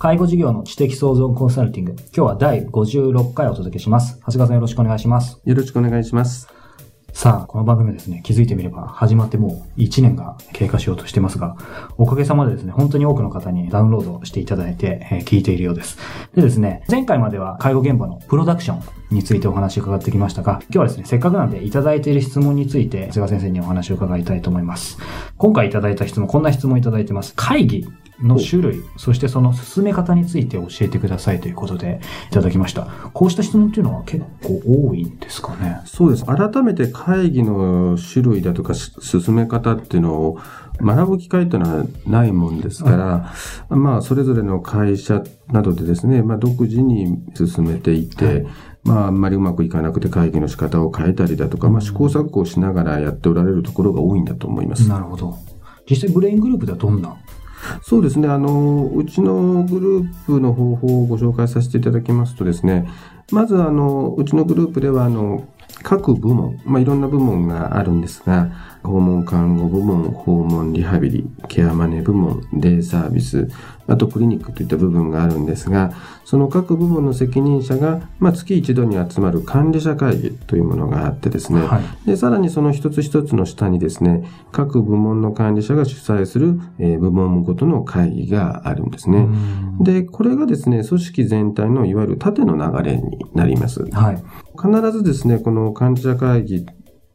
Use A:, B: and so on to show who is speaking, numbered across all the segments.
A: 介護事業の知的創造コンサルティング。今日は第56回お届けします。長谷川さんよろしくお願いします。
B: よろしくお願いします。
A: さあ、この番組はですね、気づいてみれば始まってもう1年が経過しようとしてますが、おかげさまでですね、本当に多くの方にダウンロードしていただいて、えー、聞いているようです。でですね、前回までは介護現場のプロダクションについてお話を伺ってきましたが、今日はですね、せっかくなんでいただいている質問について、菅先生にお話を伺いたいと思います。今回いただいた質問、こんな質問いただいてます。会議の種類、そしてその進め方について教えてくださいということでいただきました。こうした質問っていうのは結構多いんですかね？
B: そうです。改めて会議の種類だとか進め方っていうのを学ぶ機会というのはないもんですから、はい、まあ、それぞれの会社などでですね、まあ、独自に進めていて、はいまあ、あんまりうまくいかなくて会議の仕方を変えたりだとか、まあ、試行錯誤しながらやっておられるところが多いんだと思います。
A: なるほど。実際ブレイングループではどんな
B: そうですね。あの、うちのグループの方法をご紹介させていただきますとですね、まずあの、うちのグループではあの、各部門、まあ、いろんな部門があるんですが、訪問看護部門、訪問リハビリ、ケアマネ部門、デイサービス、あとクリニックといった部分があるんですが、その各部門の責任者が、まあ、月一度に集まる管理者会議というものがあってですね、はい、でさらにその一つ一つの下にですね、各部門の管理者が主催する、えー、部門ごとの会議があるんですね。で、これがですね、組織全体のいわゆる縦の流れになります。はい、必ずですね、この管理者会議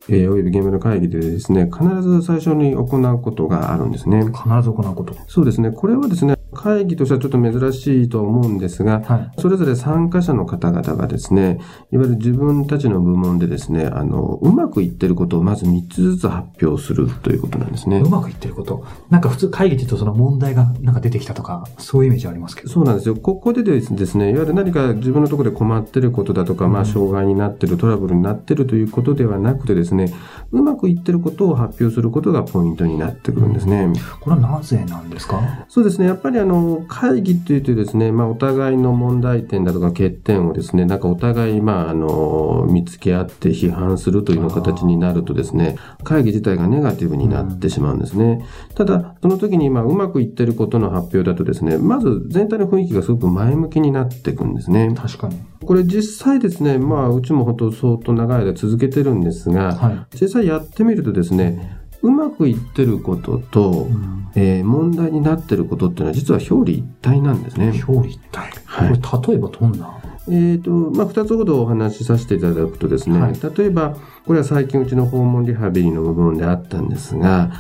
B: えー、および現場の会議でですね、必ず最初に行うことがあるんですね。
A: 必ず行うこと。
B: そうですね。これはですね、会議としてはちょっと珍しいと思うんですが、はい、それぞれ参加者の方々がですね、いわゆる自分たちの部門でですね、あの、うまくいってることをまず3つずつ発表するということなんですね。
A: うまくいってること。なんか普通会議って言うとその問題がなんか出てきたとか、そういうイメージありますけど。
B: そうなんですよ。ここでですね、いわゆる何か自分のところで困ってることだとか、まあ、障害になってる、トラブルになってるということではなくてですね、うまくいってることを発表することがポイントになってくるんですね。
A: これはなぜなんですか？
B: そうですね。やっぱりあの、会議っていうとですね、まあ、お互いの問題点だとか欠点をですね、なんかお互い、まあ、あの、見つけ合って批判するというような形になるとですね、会議自体がネガティブになってしまうんですね。うん、ただ、その時に、まあ、うまくいってることの発表だとですね、まず全体の雰囲気がすごく前向きになっていくんですね。
A: 確かに。
B: これ実際ですね、まあ、うちも本当相当長い間続けてるんですが、はい、実際やってみるとですね、うまくいってることと、うん、えー、問題になってることっていうのは実は表裏一体なんですね。
A: 表裏一体。はい。これ例えばどんな？
B: えっ、ー、と、まあ、二つほどお話しさせていただくとですね、はい、例えば、これは最近うちの訪問リハビリの部分であったんですが、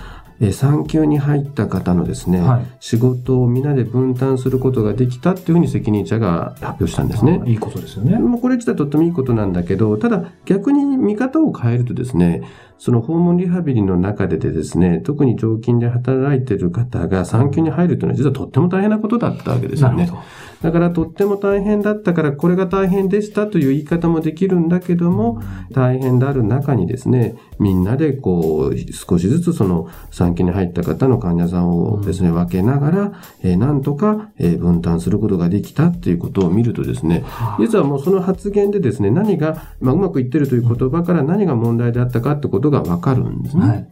B: え産休に入った方のですね、はい、仕事を皆で分担することができたっていうふうに責任者が発表したんですね。
A: いいことですよね。
B: まあ、これ自体とってもいいことなんだけど、ただ逆に見方を変えるとですね、その訪問リハビリの中ででですね、特に常勤で働いている方が産休に入るというのは実はとっても大変なことだったわけですよね。だからとっても大変だったからこれが大変でしたという言い方もできるんだけども、大変である中にですね、みんなでこう少しずつその産休に入った方の患者さんをですね、分けながら、えー、なんとか、えー、分担することができたっていうことを見るとですね、実はもうその発言でですね、何が、まあ、うまくいってるという言葉から何が問題であったかってことがわかるんですね。はい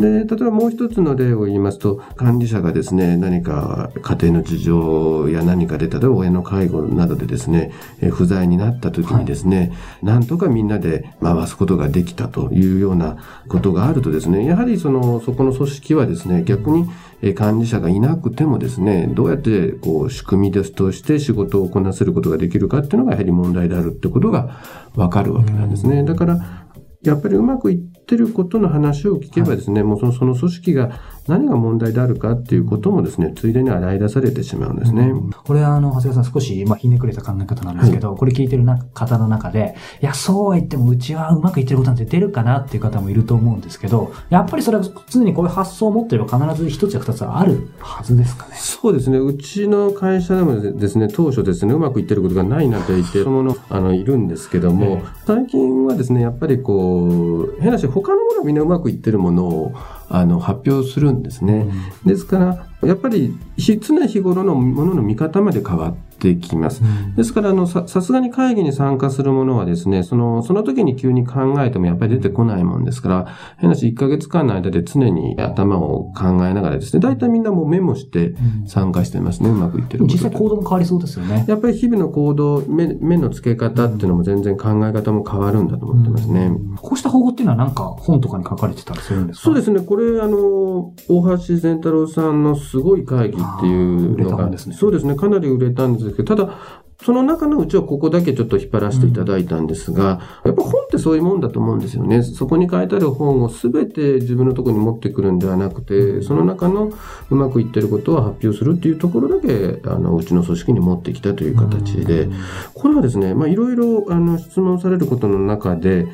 B: で、例えばもう一つの例を言いますと、管理者がですね、何か家庭の事情や何かで、例えば親の介護などでですね、え不在になった時にですね、はい、なんとかみんなで回すことができたというようなことがあるとですね、やはりその、そこの組織はですね、逆に管理者がいなくてもですね、どうやってこう仕組みですとして仕事をこなせることができるかっていうのがやはり問題であるってことがわかるわけなんですね。だから、やっぱりうまくいってることの話を聞けばですね、もうそのその組織が何が問題であるかっていうこともですね、ついでに洗い出されてしまうんですね。
A: これあの、長谷川さん少し、まあ、ひねくれた考え方なんですけど、これ聞いてるな方の中で、いや、そうは言ってもうちはうまくいってることなんて出るかなっていう方もいると思うんですけど、やっぱりそれは常にこういう発想を持ってれば必ず一つや二つはあるはずですかね。
B: そうですね。うちの会社でもですね、当初ですね、うまくいってることがないなと言ってるもの、あの、いるんですけども、
A: ええ
B: 最近はですね、やっぱりこう、変な話、他のものはみんなうまくいってるものを、あの、発表するんですね。ですから、やっぱり、ひ常日頃のものの見方まで変わってきます。ですから、あの、さ、さすがに会議に参加するものはですね、その、その時に急に考えてもやっぱり出てこないもんですから、変な話、1ヶ月間の間で常に頭を考えながらですね、大体みんなもうメモして参加してますね、うまくいってる
A: 実際行動も変わりそうですよね。
B: やっぱり日々の行動、目、目の付け方っていうのも全然考え方も変わるんだと思ってますね。
A: こうした方法っていうのはなんか本とかに書かれてたりするんですか？
B: そうですね。これ、あの、大橋善太郎さんのすごい会議っていうのが、
A: 本ですね
B: そうですね。かなり売れたんですですけど、ただ、その中のうちはここだけちょっと引っ張らせていただいたんですが、やっぱ本ってそういうもんだと思うんですよね。そこに書いてある本をすべて自分のところに持ってくるんではなくて、その中のうまくいってることを発表するっていうところだけ、あの、うちの組織に持ってきたという形で、これはですね、まあ、いろいろ、あの、質問されることの中で、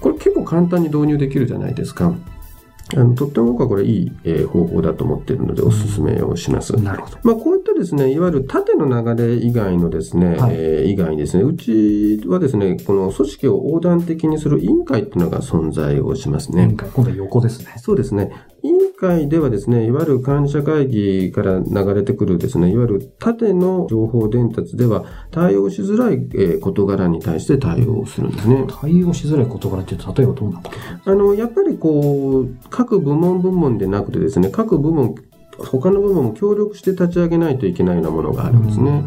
B: これ結構簡単に導入できるじゃないですか。あの、とっても僕はこれいい、えー方法だと思っているので、お勧めをします。
A: なるほど。
B: まあ、こういったですね、いわゆる縦の流れ以外のですね、
A: はい
B: えー以外にですね、うちはですね、この組織を横断的にする委員会っていうのが存在をしますね。
A: 今回、今度は横ですね。
B: そうですね。委員会ではですね、いわゆる管理者会議から流れてくるですね、いわゆる縦の情報伝達では対応しづらい、えー事柄に対して対応するんですね。
A: 対応しづらい事柄って例えばどんなこと？
B: あの、やっぱりこう、各部門部門でなくてですね、各部門、他の部門も協力して立ち上げないといけないようなものがあるんですね。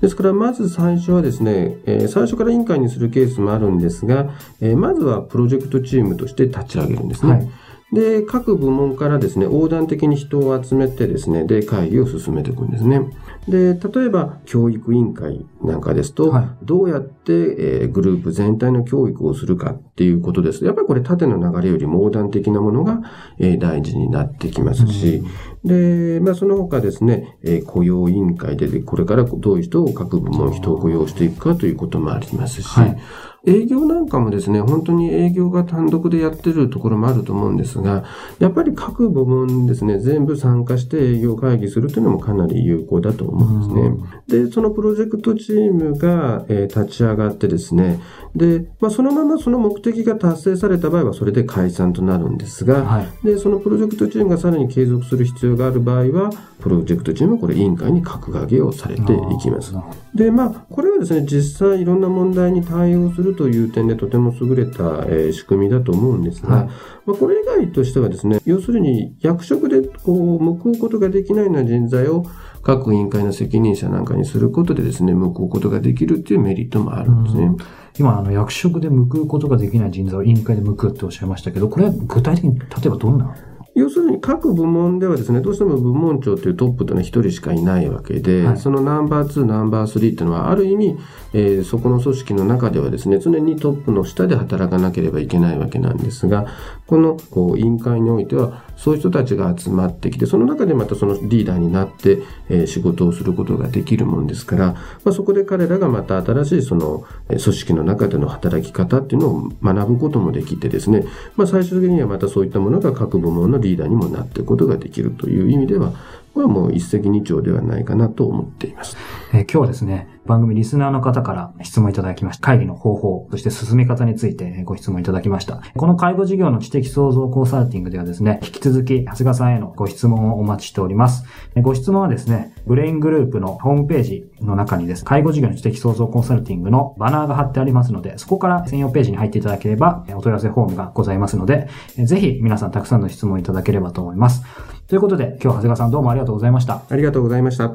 B: ですから、まず最初はですね、えー最初から委員会にするケースもあるんですが、えーまずはプロジェクトチームとして立ち上げるんですね。
A: はい
B: で、各部門からですね、横断的に人を集めてですね、で、会議を進めていくんですね。で、例えば、教育委員会なんかですと、
A: はい。
B: どうやって、えーグループ全体の教育をするかっていうことです。やっぱりこれ縦の流れよりも横断的なものが、えー大事になってきますし、で、まあその他ですね、えー雇用委員会で、でこれからどういう人を各部門人を雇用していくかということもありますし、
A: はい
B: 営業なんかもですね、本当に営業が単独でやってるところもあると思うんですが、やっぱり各部門ですね、全部参加して営業会議するというのもかなり有効だと思うんですね。で、そのプロジェクトチームが、えー立ち上がってですね、で、まあ、そのままその目的が達成された場合はそれで解散となるんですが、
A: はい。
B: で、そのプロジェクトチームがさらに継続する必要がある場合は、プロジェクトチームはこれ委員会に格上げをされていきます。で、まあ、これはですね、実際いろんな問題に対応するという点でとても優れた、えー仕組みだと思うんですが、
A: はい
B: まあ、これ以外としてはですね、要するに役職でこう、報うことができないような人材を各委員会の責任者なんかにすることでですね、報うことができるっていうメリットもあるんですね。
A: 今、あの、役職で報うことができない人材を委員会で報うっておっしゃいましたけど、これは具体的に、例えばどんな
B: 要するに各部門ではですね、どうしても部門長というトップというのは一人しかいないわけで、
A: はい。
B: そのナンバー2、ナンバー3っていうのは、ある意味、えーそこの組織の中ではですね、常にトップの下で働かなければいけないわけなんですが、このこう委員会においては、そういう人たちが集まってきて、その中でまたそのリーダーになって、え仕事をすることができるもんですから、まあ、そこで彼らがまた新しいその組織の中での働き方っていうのを学ぶこともできてですね、まあ、最終的にはまたそういったものが各部門のリーダーにもなっていくことができるという意味では、これはもう一石二鳥ではないかなと思っています。
A: えー今日はですね、番組リスナーの方から質問いただきました。会議の方法、そして進め方についてご質問いただきました。この介護事業の知的創造コンサルティングではですね、引き続き長谷川さんへのご質問をお待ちしております。ご質問はですね、ブレイングループのホームページの中にです、介護事業の知的創造コンサルティングのバナーが貼ってありますので、そこから専用ページに入っていただければ、お問い合わせフォームがございますので、ぜひ皆さんたくさんの質問いただければと思います。ということで、今日は長谷川さんどうもありがとうございました。
B: ありがとうございました。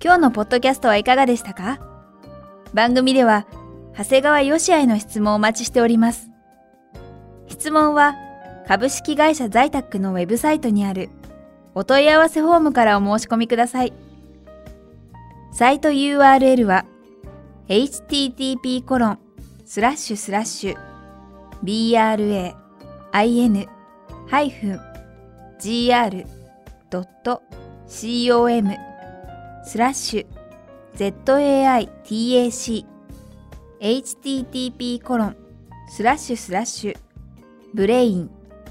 C: 今日のポッドキャストはいかがでしたか？番組では、長谷川よしあへの質問をお待ちしております。質問は、株式会社在宅のウェブサイトにある、お問い合わせフォームからお申し込みください。サイト URL は http コロンスラッシュスラッシュ brain-gr.com スラッシュ zaitac http コロンスラッシュスラッシュbrain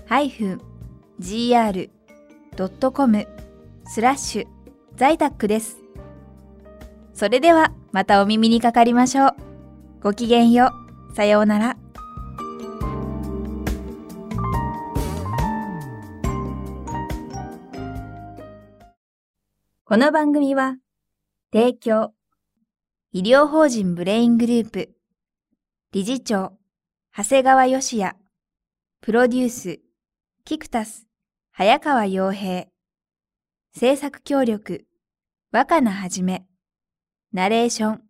C: -gr.com スラッシュ在宅です。それではまたお耳にかかりましょう。ごきげんよう。さようなら。この番組は、提供、医療法人ブレイングループ、理事長、長谷川義也、プロデュース、キクタス、早川洋平、制作協力、若菜はじめ、ナレーション、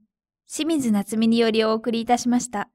C: 清水夏美によりお送りいたしました。